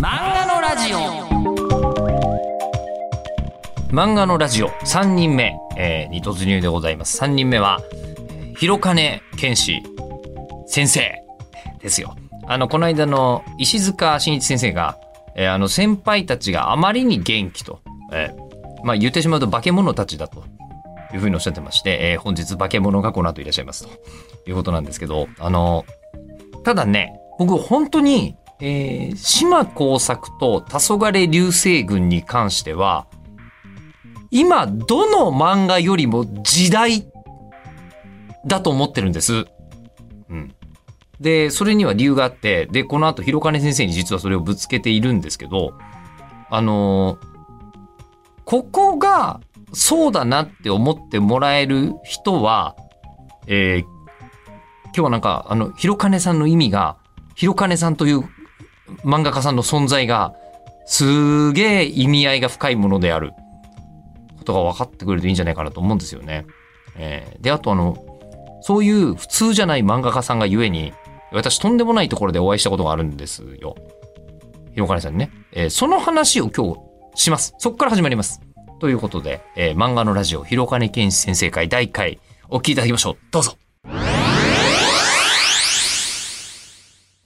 漫画のラジオ。漫画のラジオ。3人目、えーに突入でございます。3人目は広金健志先生ですよ。あのこの間の石塚真一先生が、えーあの先輩たちがあまりに元気と、えーまあ言ってしまうと化け物たちだというふうにおっしゃってまして、えー本日化け物がこの後いらっしゃいますということなんですけどあのただね僕本当にえー島耕作と黄昏流星群に関しては、今、どの漫画よりも時代だと思ってるんです。うん。で、それには理由があって、で、この後、広金先生に実はそれをぶつけているんですけど、あのーここがそうだなって思ってもらえる人は、えー今日はなんか、あの、広金さんの意味が、広金さんという漫画家さんの存在がすげえ意味合いが深いものであることが分かってくれるといいんじゃないかなと思うんですよね。えーで、あとあの、そういう普通じゃない漫画家さんがゆえに、私とんでもないところでお会いしたことがあるんですよ。広金さんにね。えーその話を今日します。そこから始まります。ということで、えー漫画のラジオ、広金健志先生会第1回、お聞きいただきましょう。どうぞ。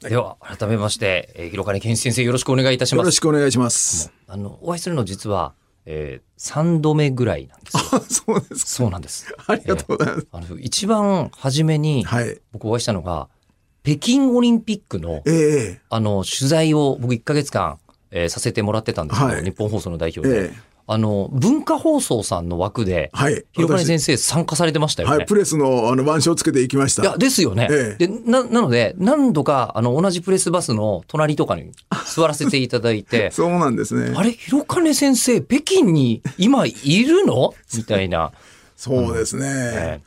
では、改めまして、えー広金健志先生よろしくお願いいたしよろます。しくお願いします。あの、お会いするの実は、えー、3度目ぐらいなんですよ。あ、そうですそうなんです。か。ありがとうございます。あの、一番初めにはい。僕お会いしたのが、北京オリンピックの、ええあの、取材を僕1ヶ月間、えーさせてもらってたんですけど、はい日本放送の代え表で、えあの、文化放送さんの枠で、はい。広金私先生参加されてましたよね。はい。プレスのあの腕章つけていきました。いや、ですよね。えで、な、なので、何度か、あの、同じプレスバスの隣とかに座らせていただいて、そうなんですね。あれ、広金先生、北京に今いるの？みたいな。そうですね。え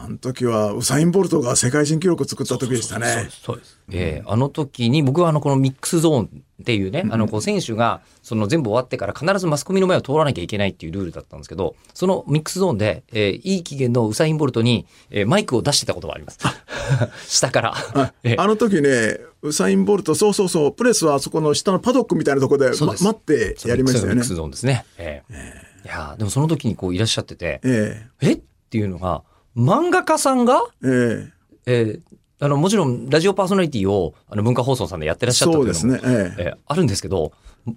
あの時はウサイン・ボルトが世界新記録を作った時でしたね。そうです。えーあの時に僕はあのこのミックスゾーンっていうね、あのこう選手がその全部終わってから必ずマスコミの前を通らなきゃいけないっていうルールだったんですけど、そのミックスゾーンで、えーいい機嫌のウサイン・ボルトに、えーマイクを出してたことがあります。下から。えーあの時ね、ウサイン・ボルト、そうそうそう、プレスはあそこの下のパドックみたいなところで、ま待ってやりましたよねミックス。ゾーンですね。えーいやーでもその時にこういらっしゃってて、ええ？っていうのが、漫画家さんが、ええ。えーあの、もちろんラジオパーソナリティをあの文化放送さんでやってらっえしゃったっていうのもね。ええ。えーあるんですけど、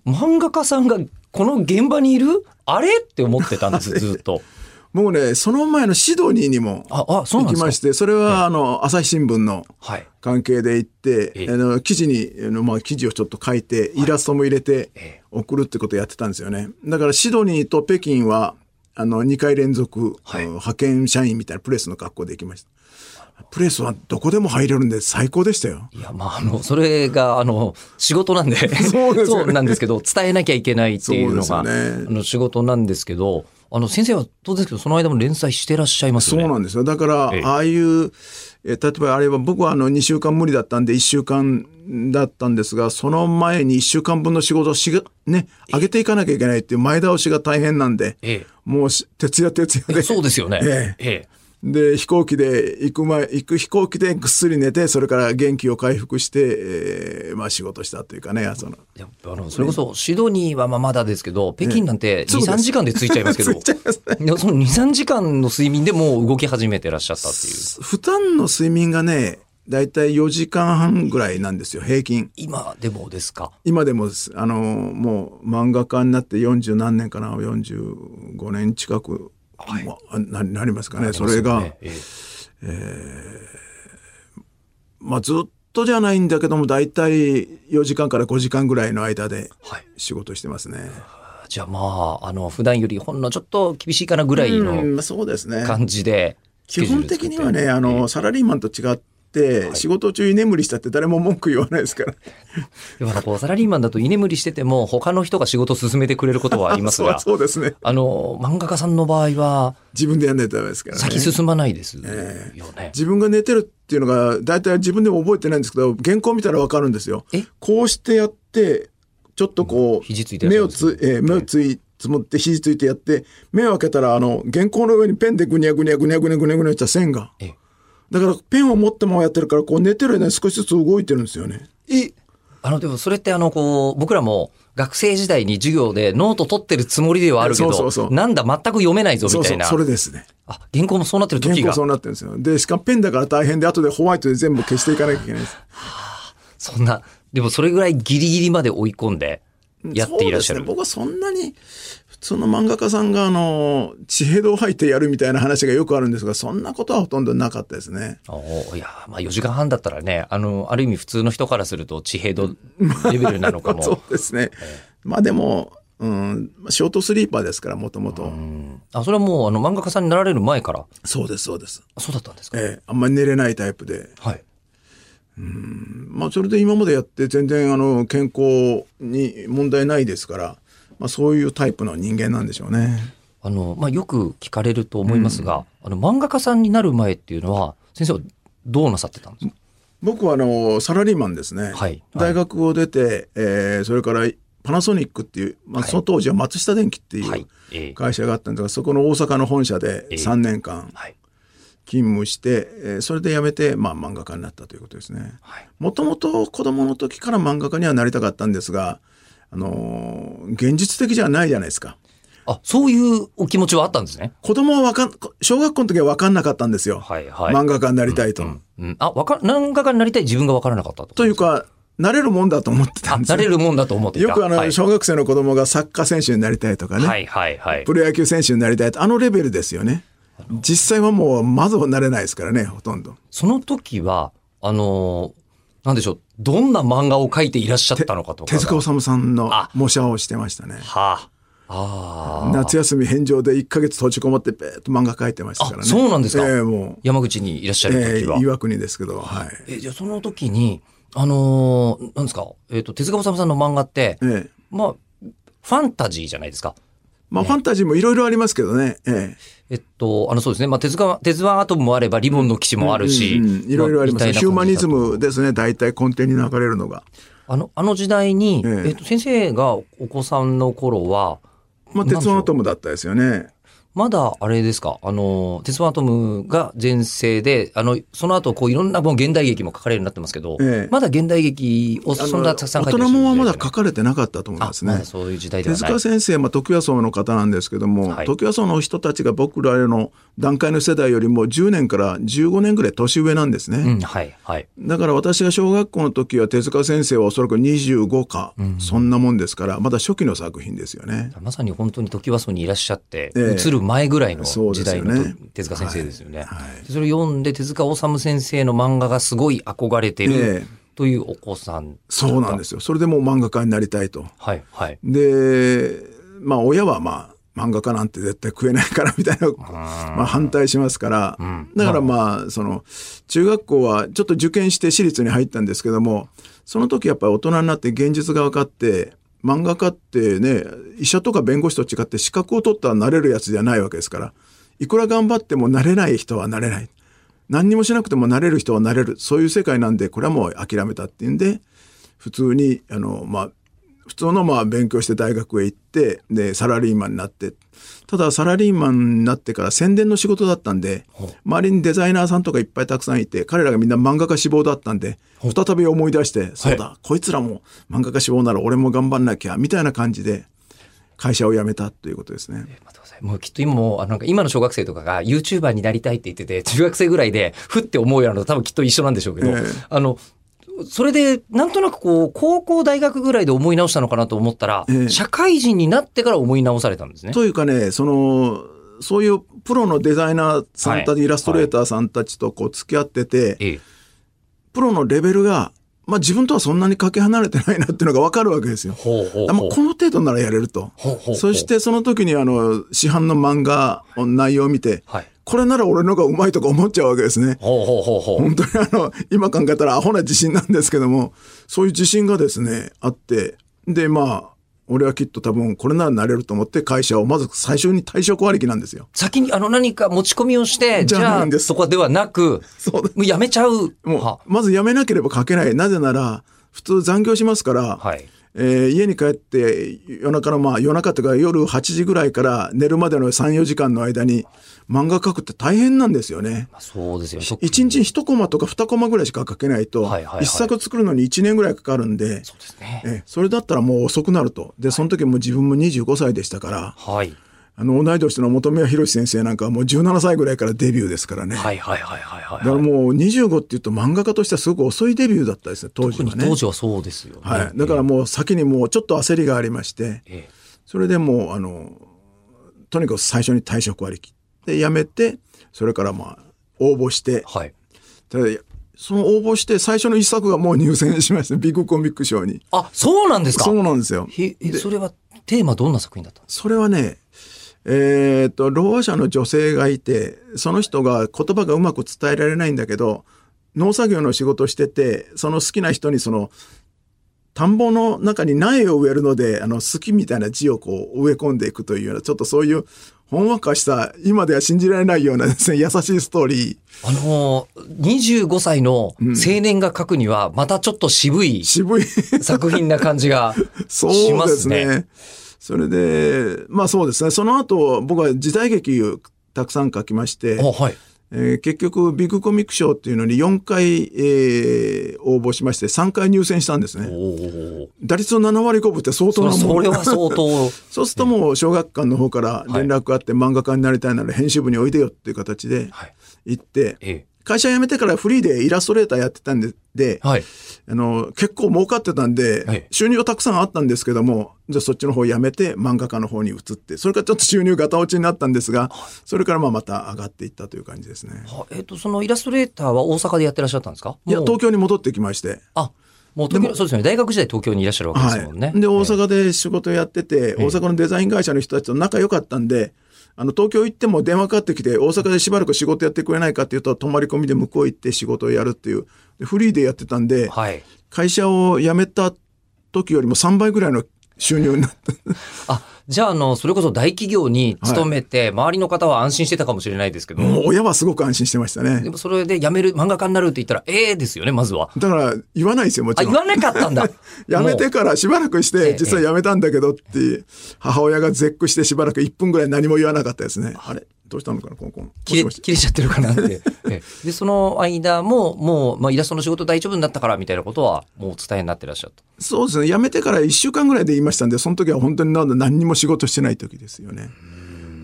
漫画家さんがこの現場にいる？あれ？って思ってたんです、ずっと。僕ね、その前のシドニーにも行きまして、それはあの、朝日新聞のはい。関係で行って、ええ。あの記事に、まあ、記事をちょっと書いて、イラストも入れてええ。送るってことをやってたんですよね。だからシドニーと北京は、あの、2回連続、はい派遣社員みたいなプレスの格好で行きました。プレスはどこでも入れるんで最高でしたよ。いや、まあ、あの、それが、あの、仕事なんで、そうですよねなんですけど、伝えなきゃいけないっていうのが、ねあの、仕事なんですけど、あの、先生は当然ですけど、その間も連載してらっしゃいますよね。そうなんですよ。だから、ええああいう、え例えばあれは僕はあの2週間無理だったんで1週間だったんですが、その前に1週間分の仕事をしが、ね、上げていかなきゃいけないっていう前倒しが大変なんで、えもうし徹夜徹夜え。で。そうですよね。えええ。で、飛行機で行く前、行く飛行機でぐっすり寝て、それから元気を回復して、えーまあ仕事したというかね、その。いやあの、それこそ、シドニーはまあまだですけど、北京なんて2、そうです3時間で着いちゃいますけど、ね。その2、3時間の睡眠でもう動き始めてらっしゃったっていう。普段の睡眠がね、だいたい4時間半ぐらいなんですよ、平均。今でもですか？今でもですあのもう漫画家になって40何年かな45年近く、ななりますかねそれが、ええ。まあ、ずっとじゃないんだけども大体4時間から5時間ぐらいの間ではい。仕事してますね。じゃあまあ、あの、普段よりほんのちょっと厳しいかなぐらいうんのまあそうですね。感じで、基本的にはねあの、サラリーマンと違って、仕事中居眠りしたって誰も文句言わないですから。でもこうサラリーマンだと居眠りしてても他の人が仕事を進めてくれることはありますそうが、そうですね。あの、漫画家さんの場合は自分でやんないとダメですからね。先進まないですよね。自分が寝てるっていうのが大体自分でも覚えてないんですけど原稿見たらわかるんですよえ？こうしてやってちょっとこう目をつ、えー目をついつもって肘ついてやって目を開けたらあの原稿の上にペンでぐにゃぐにゃぐにゃぐにゃぐにゃぐにゃした線がえだからペンを持ったままやってるからこう寝てる間に少しずつ動いてるんですよね。えあの、でもそれってあの、こう、僕らも学生時代に授業でノート取ってるつもりではあるけど、そうそうそうなんだ、全く読めないぞ、そうそう、みたいな。それですね。あ、原稿もそうなってる時が原稿、そうなってるんですよ。で、しかもペンだから大変で、後でホワイトで全部消していかなきゃいけないです。そんな、でもそれぐらいギリギリまで追い込んでやっていらっしゃる。そうですね。僕はそんなに、普通の漫画家さんが、あの、血反吐吐いてやるみたいな話がよくあるんですが、そんなことはほとんどなかったですね。おーいや、まあ4時間半だったらね、あの、ある意味普通の人からすると地平度レベルなのかも。そうですね。まあでも、うん、ショートスリーパーですから、もともと。うんあ、それはもうあの漫画家さんになられる前から？そうです、そうです。あそうだったんですか？ええ、あんまり寝れないタイプで。はい。まあ、それで今までやって全然あの健康に問題ないですから、まあ、そういうタイプの人間なんでしょうね。あの、まあ、よく聞かれると思いますが、あの、漫画家さんになる前っていうのは、先生はどうなさってたんですか？僕はあのサラリーマンですね。はい大学を出て、えーそれからパナソニックっていう、まあ、はいその当時は松下電器っていはいうええ会社があったんですが、そこの大阪の本社でええ3年間はい。勤務して、えーそれで辞めて、まあ、漫画家になったということですね。はい。もともと子供の時から漫画家にはなりたかったんですが、あのー現実的じゃないじゃないですか。あ、そういうお気持ちはあったんですね。子供はわかん、小学校の時は分かんなかったんですよ。はい、はい。漫画家になりたいと。うん。あ、わか、漫画家になりたい自分がわからなかったと。というか、なれるもんだと思ってたあ、んですよ。なれるもんだと思って。よくあの、はい、小学生の子供がサッカー選手になりたいとかね、はい、はい、はいプ。ロ野球選手になりたいと、あのレベルですよね。実際はもう、まずはなれないですからね、ほとんど。その時は、あのーなんでしょう、どんな漫画を描いていらっしゃったのかとかが。手塚治虫さんのあ模写をしてましたね。はあ。ああ。夏休み返上で1ヶ月閉じこもって、べーっと漫画描いてましたからね。あそうなんですかええもう、山口にいらっしゃるええ時は。岩国ですけど、はい。え、じゃあその時に、あのーなんですか、えっ、と、手塚治虫さんの漫画って、ええまあ、ファンタジーじゃないですか。まあ、ファンタジーもいろいろありますけどね。ええっと、あの、そうですね。まあ、手塚、手塚アトムもあれば、リボンの騎士えもあるし。うんうんいろいろありますみたいなヒューマニズムですね、大体根底に流れるのが。あの、あの時代に、えええっと、先生がお子さんの頃は、まあ、鉄腕アトムだったですよね。まだあれですか、あの、鉄腕アトムが全盛で、あの、その後、こういろんなもう現代劇も書かれるようになってますけど、ええまだ現代劇をそんなたくさん書い大てらっしゃる人もんはまだ書かれてなかったと思いまますねだ。そういう時代ではない。手塚先生、まあ、時和荘の方なんですけども、はい時和荘の人たちが僕らの段階の世代よりも10年から15年ぐらい年上なんですね。うん、はい、はい。だから私が小学校の時は手塚先生はおそらく25か、そんなもんですから、まだ初期の作品ですよね。まさに本当に時和荘にいらっしゃって、ええ映る前ぐらいの時代ですよねの手塚先生ですよね。はいでそれを読んで手塚治虫先生の漫画がすごい憧れてるええというお子さん。そうなんですよ。それでもう漫画家になりたいと。はい、はい。で、まあ親はまあ漫画家なんて絶対食えないからみたいな、まあ反対しますから、だからまあその中学校はちょっと受験して私立に入ったんですけども、その時やっぱり大人になって現実が分かって、漫画家ってね、医者とか弁護士と違って資格を取ったらなれるやつじゃないわけですから、いくら頑張ってもなれない人はなれない。何にもしなくてもなれる人はなれる。そういう世界なんで、これはもう諦めたっていうんで、普通に、あの、まあ、普通のまあ勉強して大学へ行って、で、サラリーマンになって、ただサラリーマンになってから宣伝の仕事だったんで、周りにデザイナーさんとかいっぱいたくさんいて、彼らがみんな漫画家志望だったんで、再び思い出して、そうだ、こいつらも漫画家志望なら俺も頑張んなきゃ、みたいな感じで、会社を辞めたということですね。もうきっと今も、あのなんか今の小学生とかが YouTuber になりたいって言ってて、中学生ぐらいで、ふって思うようなのと多分きっと一緒なんでしょうけど、ええ。あの、それで、なんとなくこう、高校、大学ぐらいで思い直したのかなと思ったら、ええ社会人になってから思い直されたんですね。というかね、その、そういうプロのデザイナーさんたち、はいイラストレーターさんたちとこう付き合ってて、ええ。プロのレベルが、まあ自分とはそんなにかけ離れてないなっていうのがわかるわけですよ。ほうほうほう。この程度ならやれると。ほうほうほうそしてその時にあの、市販の漫画の内容を見て、はい。これなら俺の方がうまいとか思っちゃうわけですね。ほうほうほうほう。本当にあの、今考えたらアホな自信なんですけども、そういう自信がですね、あって、で、まあ、俺はきっと多分これならなれると思って会社をまず最初に退職割りなんですよ。先にあの何か持ち込みをして、じじゃゃあそこではなく、そうもうやめちゃう。もはう、まず辞めなければ書けない。なぜなら、普通残業しますから、はい。えー家に帰って夜中のまあ夜中とか夜8時ぐらいから寝るまでの3、4時間の間に漫画描くって大変なんですよね。まあそうですよね。1日に1コマとか2コマぐらいしか描けないと、はいはいはい1作作るのに1年ぐらいかかるんで、そうですね。ええそれだったらもう遅くなると。で、その時も自分も25歳でしたから、はい。あの、同い年の本宮博先生なんかはもう17歳ぐらいからデビューですからね。はいはいはいはいはい。だからもう25っていうと漫画家としてはすごく遅いデビューだったですね、当時はね。当時はそうですよね。はい。だからもう先にもうちょっと焦りがありまして、ええそれでもう、あの、とにかく最初に退職割り切って辞めて、それからまあ、応募して、はい。ただその応募して最初の一作がもう入選しました、ビッグコミック賞に。あ、そうなんですか？そうなんですよ。それはテーマどんな作品だったそれはね、えっと、ろう者の女性がいて、その人が言葉がうまく伝えられないんだけど、農作業の仕事をしてて、その好きな人にその、田んぼの中に苗を植えるので、あの、好きみたいな字をこう植え込んでいくというような、ちょっとそういう、ほんわかした、今では信じられないようなですね、優しいストーリー。あのー、25歳の青年が書くには、またちょっと渋い渋い。作品な感じが そうしまですすね。ね。それで、まあそうですね。その後、僕は時代劇をたくさん書きまして、あはい。えー結局、ビッグコミック賞っていうのに4回、えー応募しまして、3回入選したんですおね。お。打率の7割5分って相当なもん それは相当。そうするともう小学館の方から連絡があって、漫画家になりたいなら編集部においでよっていう形ではい。行って、え会社辞めてからフリーでイラストレーターやってたんで、でえ。はい。あの、結構儲かってたんで、はい収入はたくさんあったんですけども、じゃあそっちの方辞めて漫画家の方に移って、それからちょっと収入ガタ落ちになったんですが、それからまあまた上がっていったという感じですね。はえっ、と、そのイラストレーターは大阪でやってらっしゃったんですか？いや、東京に戻ってきまして。あ、もう東京、そうですよね。大学時代東京にいらっしゃるわけですもんね。はい。で、大阪で仕事やってて、大阪のデザイン会社の人たちと仲良かったんで、あの、東京行っても電話かかってきて、大阪でしばらく仕事やってくれないかっていうと、泊まり込みで向こう行って仕事をやるっていう、でフリーでやってたんで、はい。会社を辞めた時よりも3倍ぐらいの収入になった。あ、じゃあ、あの、それこそ大企業に勤めて、周りの方は安心してたかもしれないですけど、もう親はすごく安心してましたねで。もそれで辞める、漫画家になるって言ったら、ええですよね、まずは。だから言わないですよ、もちあ、ろん。言わなかったんだ。辞めてからしばらくしええて、実は辞めたんだけどって、母親が絶句してしばらく1分ぐらい何も言わなかったですね。あれ？どうしたのかな、コンコン。切れ、切れちゃってるかなって。ええで、その間も、もう、まあ、イラストの仕事大丈夫になったから、みたいなことは、もうお伝えになってらっしゃった。そうですね。辞めてから1週間ぐらいで言いましたんで、その時は本当になんだ何にも仕事してない時ですよね。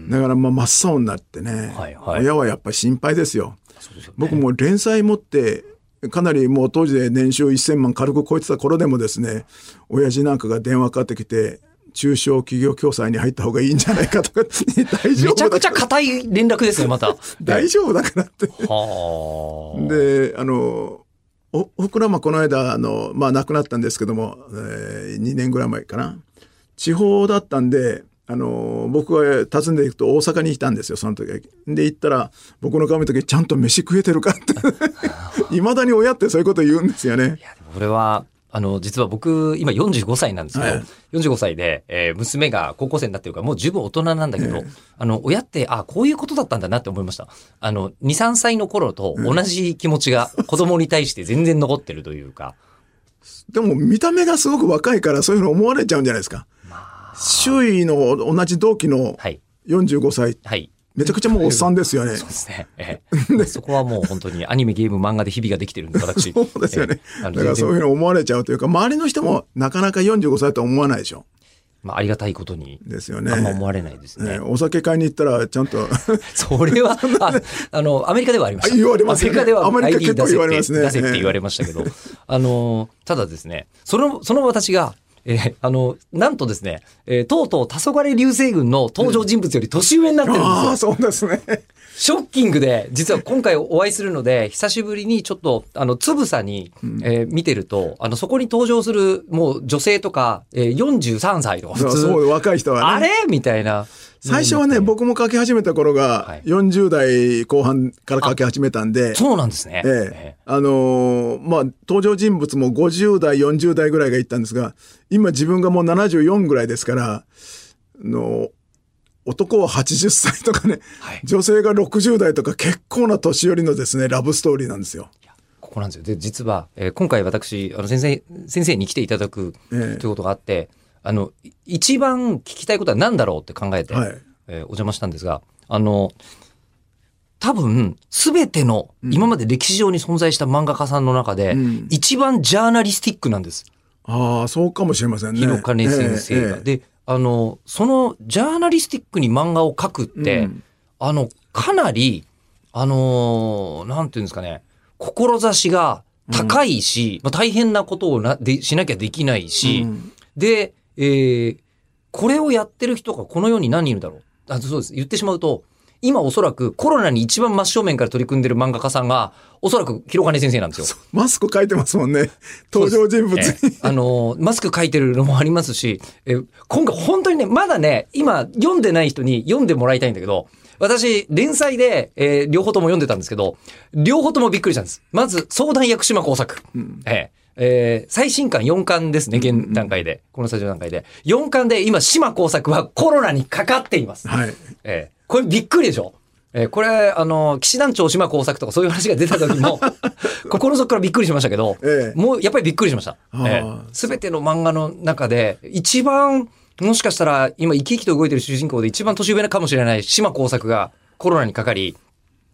だからまあ真っ青になってね、はいはい親はやっぱり心配ですよ。すよね。僕も連載持って、かなりもう当時で年収1000万軽く超えてた頃でもですね、親父なんかが電話かかってきて、中小企業共済に入った方がいいんじゃないかとか、大丈夫めちゃくちゃ硬い連絡ですね、また。大丈夫だからって。はあ。で、あの、お、おふくらまこの間、あの、まあ亡くなったんですけども、えー、2年ぐらい前かな。地方だったんで、あの、僕が訪ねていくと大阪にいたんですよ、その時。で、行ったら、僕の顔見た時ちゃんと飯食えてるかって。未だに親ってそういうこと言うんですよね。いや、でもこれは、あの、実は僕、今45歳なんですけど、はい45歳で、えー娘が高校生になってるから、もう十分大人なんだけど、あの、親って、あ、こういうことだったんだなって思いました。あの、2、3歳の頃と同じ気持ちが子供に対して全然残ってるというか、でも見た目がすごく若いからそういうの思われちゃうんじゃないですか。周囲の同じ同期のはい。45歳、はい。めちゃくちゃもうおっさんですよね。そうですね。ええそこはもう本当にアニメ、ゲーム、漫画で日々ができてるんで、私。そうですよね。えだからそういうの思われちゃうというか、周りの人もなかなか45歳とは思わないでしょ。まあ、ありがたいことに、ですよね。あんま思われないですね。ねお酒買いに行ったらちゃんと それは、あ、あの、アメリカではありました。あ言われますよねアメリカではアメリカ結構言われますね出せって言われましたけど、あの、ただですね、その、その私が、えーあの、なんとですね、えーとうとう、黄昏流星群の登場人物より年上になってるんですよ。ああ、そうですね。ショッキングで、実は今回お会いするので、久しぶりにちょっと、あの、つぶさに、えー見てると、あの、そこに登場する、もう女性とか、えー43歳とか普通、そう若い人はね。あれ？みたいな。最初はね、僕も書き始めた頃がはい。40代後半から書き始めたんで、そうなんですね。ええ、あのーまあ、登場人物も50代、40代ぐらいがいったんですが、今自分がもう74ぐらいですから、あの男は80歳とかね、はい。女性が60代とか結構な年寄りのですね、ラブストーリーなんですよ。ここなんですよ。で、実は、えー今回私、あの、先生、先生に来ていただくとえ。いうことがあって、あの、い一番聞きたいことは何だろうって考えて、はい。えーお邪魔したんですが、あの、多分、すべての、今まで歴史上に存在した漫画家さんの中で、うん一番ジャーナリスティックなんです。ああ、そうかもしれませんね。広金先生が。えええで、あの、そのジャーナリスティックに漫画を描くって、うんあの、かなり、あのーなんていうんですかね、志が高いし、まあ、大変なことをなでしなきゃできないし、うんで、えーこれをやってる人がこの世に何人いるだろう？あそうです。言ってしまうと、今おそらくコロナに一番真正面から取り組んでる漫画家さんが、おそらく広金先生なんですよ。マスク書いてますもんね。登場人物に。ええあのーマスク書いてるのもありますし、えー今回本当にね、まだね、今読んでない人に読んでもらいたいんだけど、私、連載で、えー両方とも読んでたんですけど、両方ともびっくりしたんです。まず、相談役島工作。えええー最新刊4巻ですね、現段階で。このスタジオ段階で。4巻で今、島工作はコロナにかかっています。はい。ええこれびっくりでしょ？えーこれ、あの、騎士団長島工作とかそういう話が出た時も、心の底からびっくりしましたけど、ええもうやっぱりびっくりしました。すべての漫画の中で、一番、もしかしたら今生き生きと動いてる主人公で一番年上かもしれない島工作がコロナにかかり、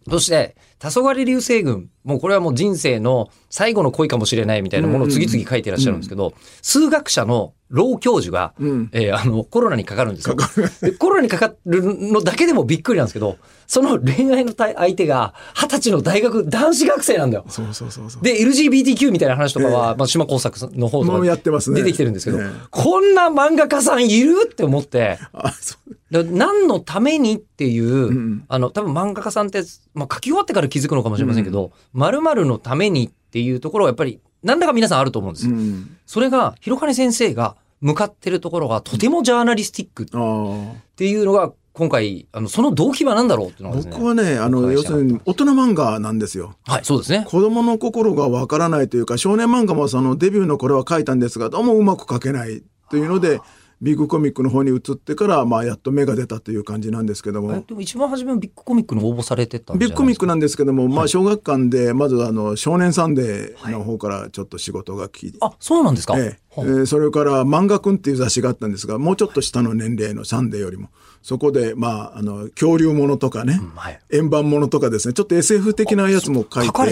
そして、黄昏流星群。もうこれはもう人生の最後の恋かもしれないみたいなものを次々書いてらっしゃるんですけど、数学者の老教授が、うんえーあの、コロナにかかるんですよ。でコロナにかかるのだけでもびっくりなんですけど、その恋愛の対相手が二十歳の大学男子学生なんだよ。そうそうそうそう。で、LGBTQ みたいな話とかは、えまあ、島工作の方ともうやかってますね出てきてるんですけど、ええこんな漫画家さんいる？って思って、あ、そう。だ何のためにっていう、んあの、多分漫画家さんって、まあ、書き終わってから気づくのかもしれませんけど、〇〇のためにっていうところはやっぱり、なんだか皆さんあると思うんですよ。うん。それが、広金先生が向かってるところが、とてもジャーナリスティックっあていうのが、今回、あの、その動機は何だろうっていうのあ。がね。僕はね、あの、要するに大人漫画なんですよ。はい、そうですね。子供の心がわからないというか、少年漫画もそのデビューの頃は書いたんですが、どうもうまく書けないというので、ビッグコミックの方に移ってから、まあ、やっと芽が出たという感じなんですけどえも。でも一番初めはビッグコミックの応募されてたビッグコミックなんですけども、まあ、小学館で、まずあの、少年サンデーの方からちょっと仕事が来て、あ、そうなんですか。ええ。ーそれから「漫画くん」っていう雑誌があったんですがもうちょっと下の年齢のサンデーよりもそこでまああの恐竜ものとかね、はい。円盤ものとかですねちょっと SF 的なやつも書いて書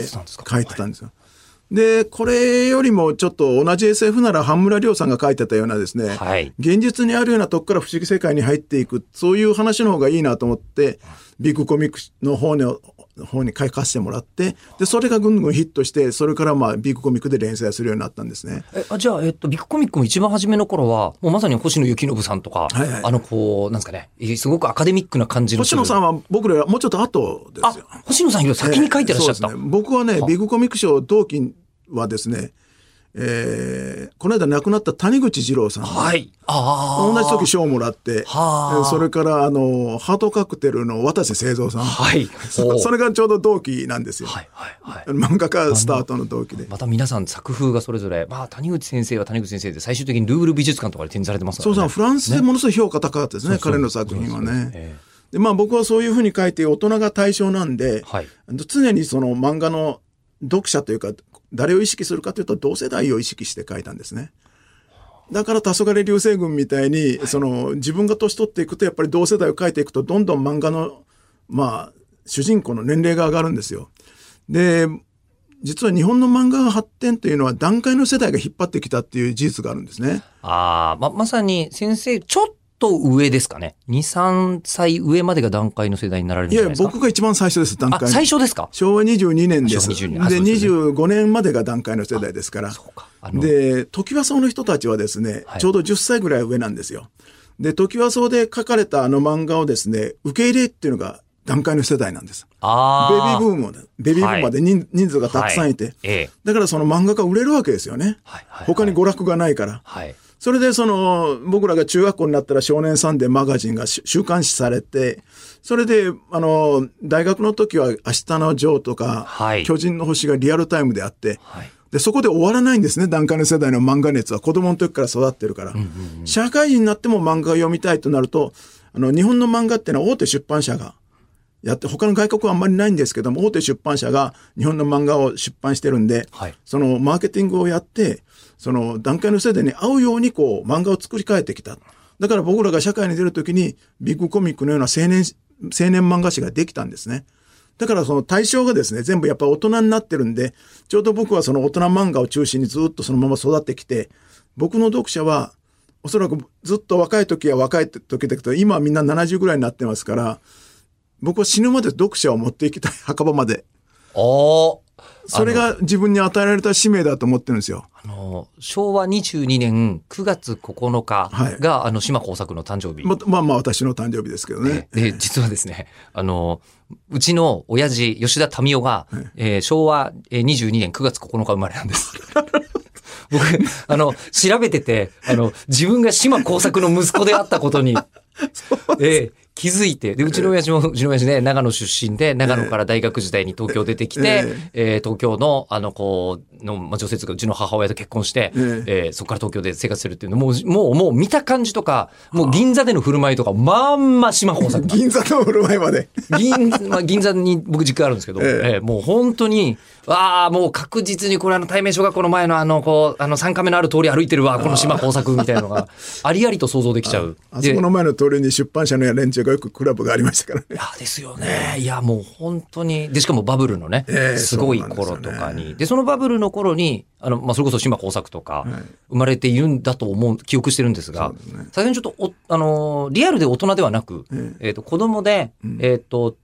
いてたんですよ。でこれよりもちょっと同じ SF なら半村亮さんが書いてたようなですね、はい現実にあるようなとこから不思議世界に入っていくそういう話の方がいいなと思ってビッグコミックの方に方に書かせてもらってでそれがぐんぐんヒットしてそれからまあビッグコミックで連載するようになったんですね。えあじゃあ、えっと、ビッグコミックも一番初めの頃は、もうまさに星野幸信さんとか、はいはいあの、こう、なんですかね、えすごくアカデミックな感じの。星野さんは僕らもうちょっと後ですあよ。、星野さんより先に書いてらっしゃった。そうですね、僕はね、ビッグコミック賞同期はですね、えーこの間亡くなった谷口二郎さん。はい。同じ時賞をもらって、それからあのハートカクテルの渡瀬製三さん、はい。そそれがちょうど同期なんですよ、はい、はい、はい。漫画家スタートの同期で。また皆さん作風がそれぞれ、まあ、谷口先生は谷口先生で最終的にルーブル美術館とかで展示されてますからね。そうそう、フランスでものすごい評価高かったですね、そう彼の作品はね。えでまあ僕はそういうふうに書いて大人が対象なんで、はい。常にその漫画の読者というか誰を意識するかというと同世代を意識して書いたんですね。だから黄昏流星群みたいに、その自分が年取っていくとやっぱり同世代を書いていくとどんどん漫画のまあ主人公の年齢が上がるんですよ。で実は日本の漫画の発展というのは段階の世代が引っ張ってきたっていう事実があるんですね。ああ、ま、まさに先生、ちょっと上ですかね。2、3歳上までが段階の世代になられるんいやいやじゃないですか？僕が一番最初です段あ、階最初ですか？昭和22年です。昭和22あでそうですよ25年までが段階の世代ですから。そうか。で、時和荘の人たちはですね、はいちょうど10歳ぐらい上なんですよ。で、時和荘で書かれたあの漫画をですね、受け入れっていうのが段階の世代なんです。ベビ。ーブームベビーブームまで人,、人数がたくさんいて、はいええ。だからその漫画が売れるわけですよね。はい、はい。他に娯楽がないから。はい。それでその僕らが中学校になったら少年サンデーマガジンがし週刊誌されて、それであの大学の時は明日のジョーとか、はい巨人の星がリアルタイムであって、はい。で、そこで終わらないんですね、段階の世代の漫画熱は。子供の時から育ってるから。社会人になっても漫画が読みたいとなると、あの、日本の漫画っていうのは大手出版社がやって、他の外国はあんまりないんですけども、大手出版社が日本の漫画を出版してるんで、はいそのマーケティングをやって、その段階の世代に合うようにこう漫画を作り変えてきた。だから僕らが社会に出るときにビッグコミックのような青年、青年漫画誌ができたんですね。だからその対象がですね、全部やっぱ大人になってるんで、ちょうど僕はその大人漫画を中心にずっとそのまま育ってきて、僕の読者はおそらくずっと若い時は若い時だけど、今はみんな70ぐらいになってますから、僕は死ぬまで読者を持っていきたい、墓場まで。おーそれが自分に与えられた使命だと思ってるんですよ。あの、昭和22年9月9日はいが、あの、島耕作の誕生日。ままあまあ私の誕生日ですけどね。で、実はですね、あの、うちの親父、吉田民夫が、えー昭和えー22年9月9日生まれなんです。僕、あの、調べてて、あの、自分が島耕作の息子であったことに、えー気づいて、で、うちの親父も、うちの親父ね、長野出身で、長野から大学時代に東京出てきて、ええー東京の、あの、こう、の、まあ、女性とか、うちの母親と結婚して、ええーそこから東京で生活するっていうのもう、もう、もう見た感じとか、もう銀座での振る舞いとか、まんま島耕作。銀座の振る舞いまで。銀、まあ、銀座に僕実家あるんですけど、ええええもう本当に、わあ、もう確実にこれあの対面小学校の前のあの、こう、あの3カメのある通り歩いてるわ、この島工作みたいなのが、ありありと想像できちゃう。であそこの前の通りに出版社の連中がよくクラブがありましたからねい。や、ですよね。いや、もう本当に。で、しかもバブルのね、ええすごい頃とかに。で、そのバブルの頃に、あの、まあ、それこそ島工作とか、生まれているんだと思う、記憶してるんですが、さすがにちょっとお、あのーリアルで大人ではなく、えっ、と、子供で、えっ、と、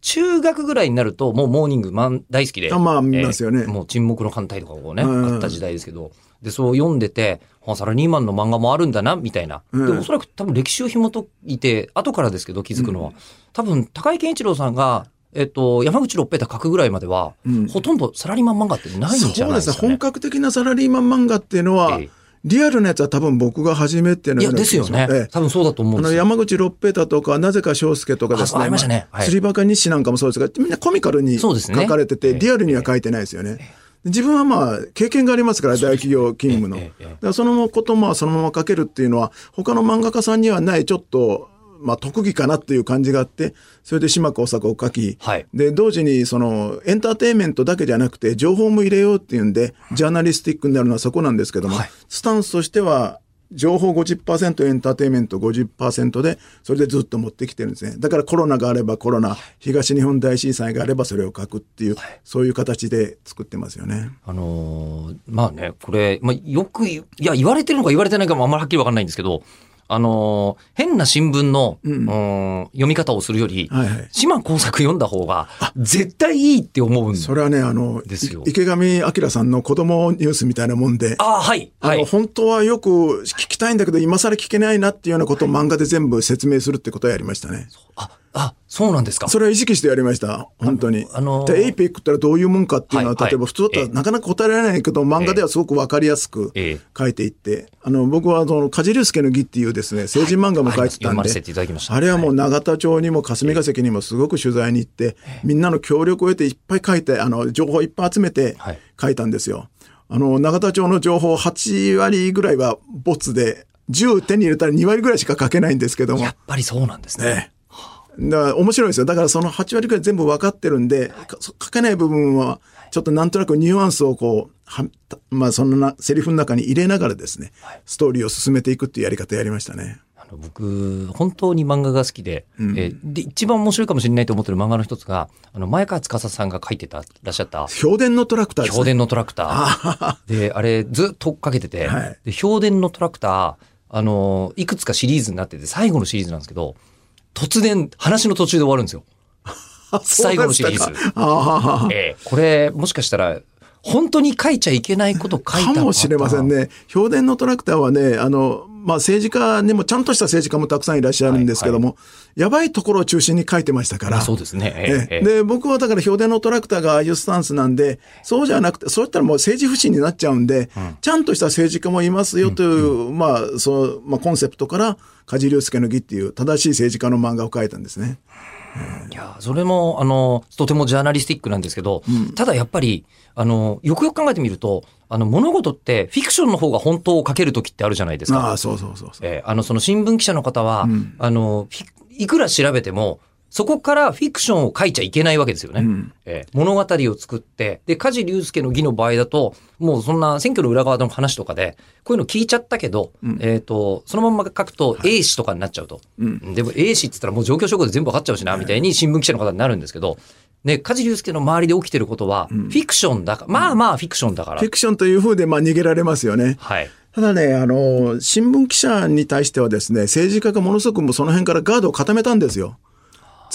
中学ぐらいになると、もうモーニングマン大好きで。あまあ見ますよねえーもう沈黙の艦隊とかこうね、うんあった時代ですけど、で、そう読んでて、あサラリーマンの漫画もあるんだな、みたいな。うんで、おそらく多分歴史を紐解いて、後からですけど気づくのは、多分高井健一郎さんが、えっと、山口六平太書くぐらいまでは、うんほとんどサラリーマン漫画ってないんじゃ。ないでか、ね。本格的なサラリーマン漫画っていうのは、ええリアルなやつは多分僕が初めてのいや、ようなですよね。ええ多分そうだと思うんですよ。山口六平太とか、なぜか翔介とかですね。あありましたねはい釣りバカ日誌なんかもそうですが、みんなコミカルにそうですね書かれてて、ええリアルには書いてないですよね。自分はまあ、経験がありますから、大企業勤務の。ええええだからそのこともそのまま書けるっていうのは、他の漫画家さんにはない、ちょっと、まあ、特技かなっていう感じがあって、それで島工作を書き、はい。で、同時にその、エンターテインメントだけじゃなくて、情報も入れようっていうんで、ジャーナリスティックになるのはそこなんですけども、はい。スタンスとしては、情報50%エンターテインメント50%で、それでずっと持ってきてるんですね。だからコロナがあればコロナ、東日本大震災があればそれを書くっていう、そういう形で作ってますよね。あのーまあね、これ、まあ、よくいや、言われてるのか言われてないかもあんまりはっきりわかんないんですけど、あのー変な新聞の、うん読み方をするより、はいはい島耕作読んだ方が、絶対いいって思うんそれはね、あの、ですよい池上彰さんの子供ニュースみたいなもんで、ああ、はい。あの、はい。本当はよく聞きたいんだけど、今更聞けないなっていうようなことを漫画で全部説明するってことをやりましたね。あ、あ、そうなんですか。それは意識してやりました。本当に。あのーで、 APEC ってどういうもんかっていうのは、はいはい例えば普通だったらなかなか答えられないけど、漫画ではすごくわかりやすくええ書いていって、あの、僕はその、加治隆介の議っていうですね、政治漫画も書いてたんで。あれはもう永田町にも霞が関にもすごく取材に行って、みんなの協力を得ていっぱい書いて、あの、情報をいっぱい集めてはい書いたんですよ。あの、永田町の情報8割ぐらいはボツで、10手に入れたら2割ぐらいしか書けないんですけどもや。っぱりそうなんですね。ねだから面白いですよ。だからその8割くらい全部分かってるんで、か書けない部分は、ちょっとなんとなくニュアンスをこう、はまあそのなセリフの中に入れながらですね、ストーリーを進めていくっていうやり方やりましたね。あの僕、本当に漫画が好きで、えーで、一番面白いかもしれないと思ってる漫画の一つが、あの、前川司さんが書いてた、らっしゃった、評伝のトラクターですね。評伝のトラクター。で、あれ、ずっと追っかけてて、はいで、評伝のトラクター、あの、いくつかシリーズになってて、最後のシリーズなんですけど、突然、話の途中で終わるんですよ。最後のシリーズ。でしたかああええ。これ、もしかしたら、本当に書いちゃいけないこと書いたかもしれません。ね。評伝のトラクターはね、あの、まあ、政治家にも、ちゃんとした政治家もたくさんいらっしゃるんですけども、やばいところを中心に書いてましたから。そうですね。ええで、僕はだから評伝のトラクターがああいうスタンスなんで、そうじゃなくて、そういったらもう政治不信になっちゃうんで、ちゃんとした政治家もいますよという、まあ、そう、まあ、コンセプトから、梶龍介の義っていう正しい政治家の漫画を書いたんですね。いや、それも、あの、とてもジャーナリスティックなんですけど、ただやっぱり、あの、よくよく考えてみると、あの、物事ってフィクションの方が本当を書ける時ってあるじゃないですか。ああ、そうそうそうそう。えーあの、その新聞記者の方は、あの、フィいくら調べても、そこからフィクションを書いちゃいけないわけですよね。うんえー物語を作って、で、梶隆介の義の場合だと、もうそんな選挙の裏側の話とかで、こういうの聞いちゃったけど、うんえっ、と、そのまま書くと A 氏とかになっちゃうと。うんでも A 氏って言ったらもう状況証拠で全部わかっちゃうしな、みたいに新聞記者の方になるんですけど、ね、梶隆介の周りで起きてることは、フィクションだから、まあまあフィクションだから。フィクションという風でまあ逃げられますよね。はい。ただね、あの、新聞記者に対してはですね、政治家がものすごくもうその辺からガードを固めたんですよ。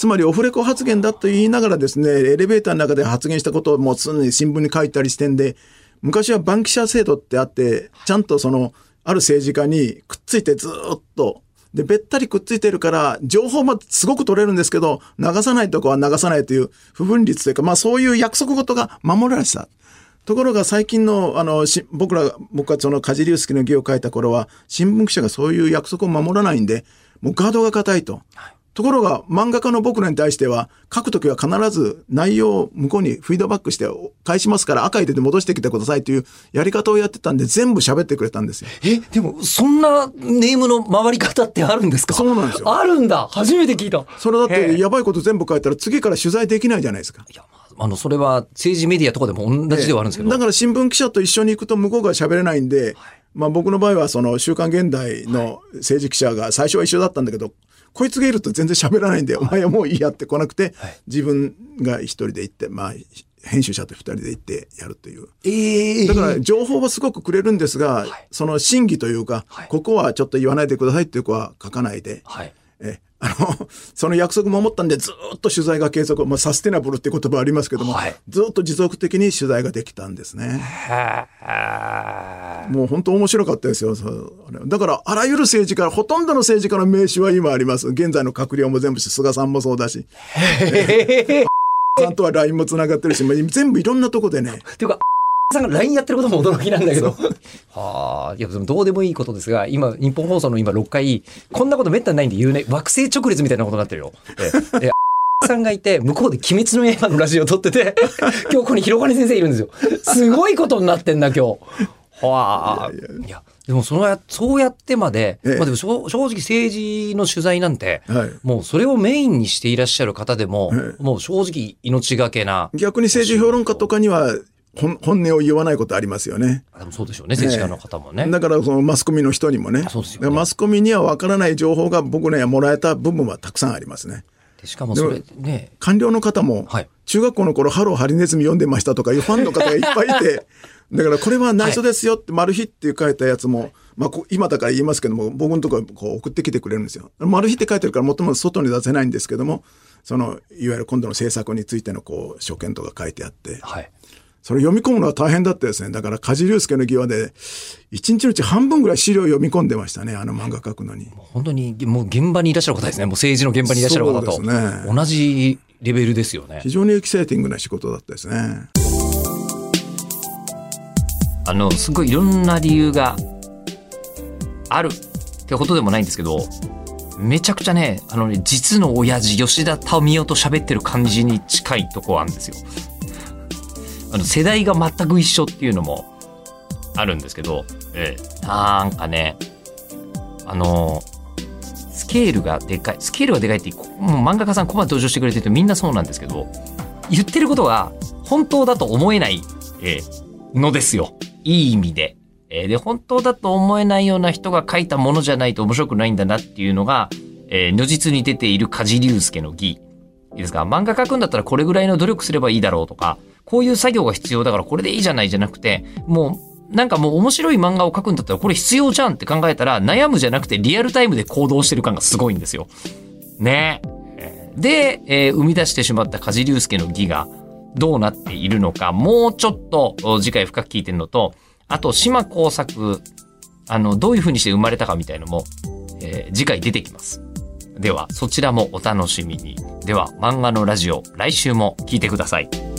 つまりオフレコ発言だと言いながらですね、エレベーターの中で発言したことをもう常に新聞に書いたりしてんで、昔は番記者制度ってあって、ちゃんとその、ある政治家にくっついてずっと、で、べったりくっついてるから、情報もすごく取れるんですけど、流さないとこは流さないという不分率というか、まあそういう約束事が守られてた。ところが最近の、あの、し僕ら、僕はその梶隆介の義を書いた頃は、新聞記者がそういう約束を守らないんで、もうガードが硬いと。ところが、漫画家の僕らに対しては、書くときは必ず内容を向こうにフィードバックして返しますから赤い手で戻してきてくださいというやり方をやってたんで、全部喋ってくれたんですよ。え、でも、そんなネームの回り方ってあるんですか？そうなんですよあるんだ初めて聞いた。それだって、やばいこと全部書いたら次から取材できないじゃないですか。いや、まああの、それは政治メディアとかでも同じではあるんですけど。だから新聞記者と一緒に行くと向こうが喋れないんで、まあ僕の場合はその週刊現代の政治記者が最初は一緒だったんだけど、こいつがいると全然喋らないんで、お前はもういいやって来なくて、自分が一人で行って、まあ編集者と二人で行ってやるという。ええだから情報はすごくくれるんですが、その真偽というか、はい。ここはちょっと言わないでくださいっていう子は書かないで、はい。えあの、その約束守ったんで、ずっと取材が継続、まあ、サステナブルって言葉ありますけども、はいずっと持続的に取材ができたんですね。はもう本当面白かったですよ。だから、あらゆる政治家、ほとんどの政治家の名刺は今あります。現在の閣僚も全部し、菅さんもそうだし、さんとは LINE もつながってるし、まあ全部いろんなとこでね、っていうか、さんが LINE やってることも驚きなんだけど。はあ、いや、でもどうでもいいことですが、今、日本放送の今6回、こんなことめったにないんで言うね。惑星直列みたいなことになってるよ。え、え、さんがいて、向こうで鬼滅の刃のラジオを撮ってて、今日ここに広金先生いるんですよ。すごいことになってんだ、今日。はあ。いや、でもそのや、そうやってまで、ええまあでも正正直政治の取材なんて、はいもうそれをメインにしていらっしゃる方でも、えもう正直命がけな、逆に政治評論家とかには本本音を言わないことありますよね。あでもそうでしょうね、政治家の方もね。だからそのマスコミの人にもね。そうですよねマスコミには分からない情報が僕ね、もらえた部分はたくさんありますね。でしかもそれね、官僚の方も、はい中学校の頃、ハローハリネズミ読んでましたとかいうファンの方がいっぱいいて、だからこれは内緒ですよって、マル秘って書いたやつも、まあこ今だから言いますけども、僕のところこう送ってきてくれるんですよ。マル秘って書いてるからもともと外に出せないんですけども、その、いわゆる今度の政策についてのこう、所見とか書いてあって、はい。それ読み込むのは大変だったですね。だから、梶隆介の際で、一日のうち半分ぐらい資料を読み込んでましたね、あの漫画描くのに。本当に、もう現場にいらっしゃる方ですね。もう政治の現場にいらっしゃる方と。そうですね同じレベルですよね非。常にエキサイティングな仕事だったですね。あの、すごいいろんな理由があるってことでもないんですけど、めちゃくちゃね、あのね、実の親父、吉田民生と喋ってる感じに近いとこあるんですよ。あの、世代が全く一緒っていうのもあるんですけど、ええ、なんかね、あの、スケールがでかい。スケールがでかいって、もう漫画家さんここまで登場してくれててみんなそうなんですけど、言ってることが本当だと思えない、えーのですよ。いい意味で。えで、本当だと思えないような人が書いたものじゃないと面白くないんだなっていうのが、えー如実に出ている梶隆介の義。いいですか？漫画描くんだったらこれぐらいの努力すればいいだろうとか、こういう作業が必要だからこれでいいじゃないじゃなくて、もう、なんかもう面白い漫画を描くんだったらこれ必要じゃんって考えたら悩むじゃなくてリアルタイムで行動してる感がすごいんですよ。ねえ。で、えー生み出してしまった梶隆介の義がどうなっているのか、もうちょっと次回深く聞いてるのと、あと島工作、あの、どういう風にして生まれたかみたいのも、えー次回出てきます。では、そちらもお楽しみに。では、漫画のラジオ、来週も聞いてください。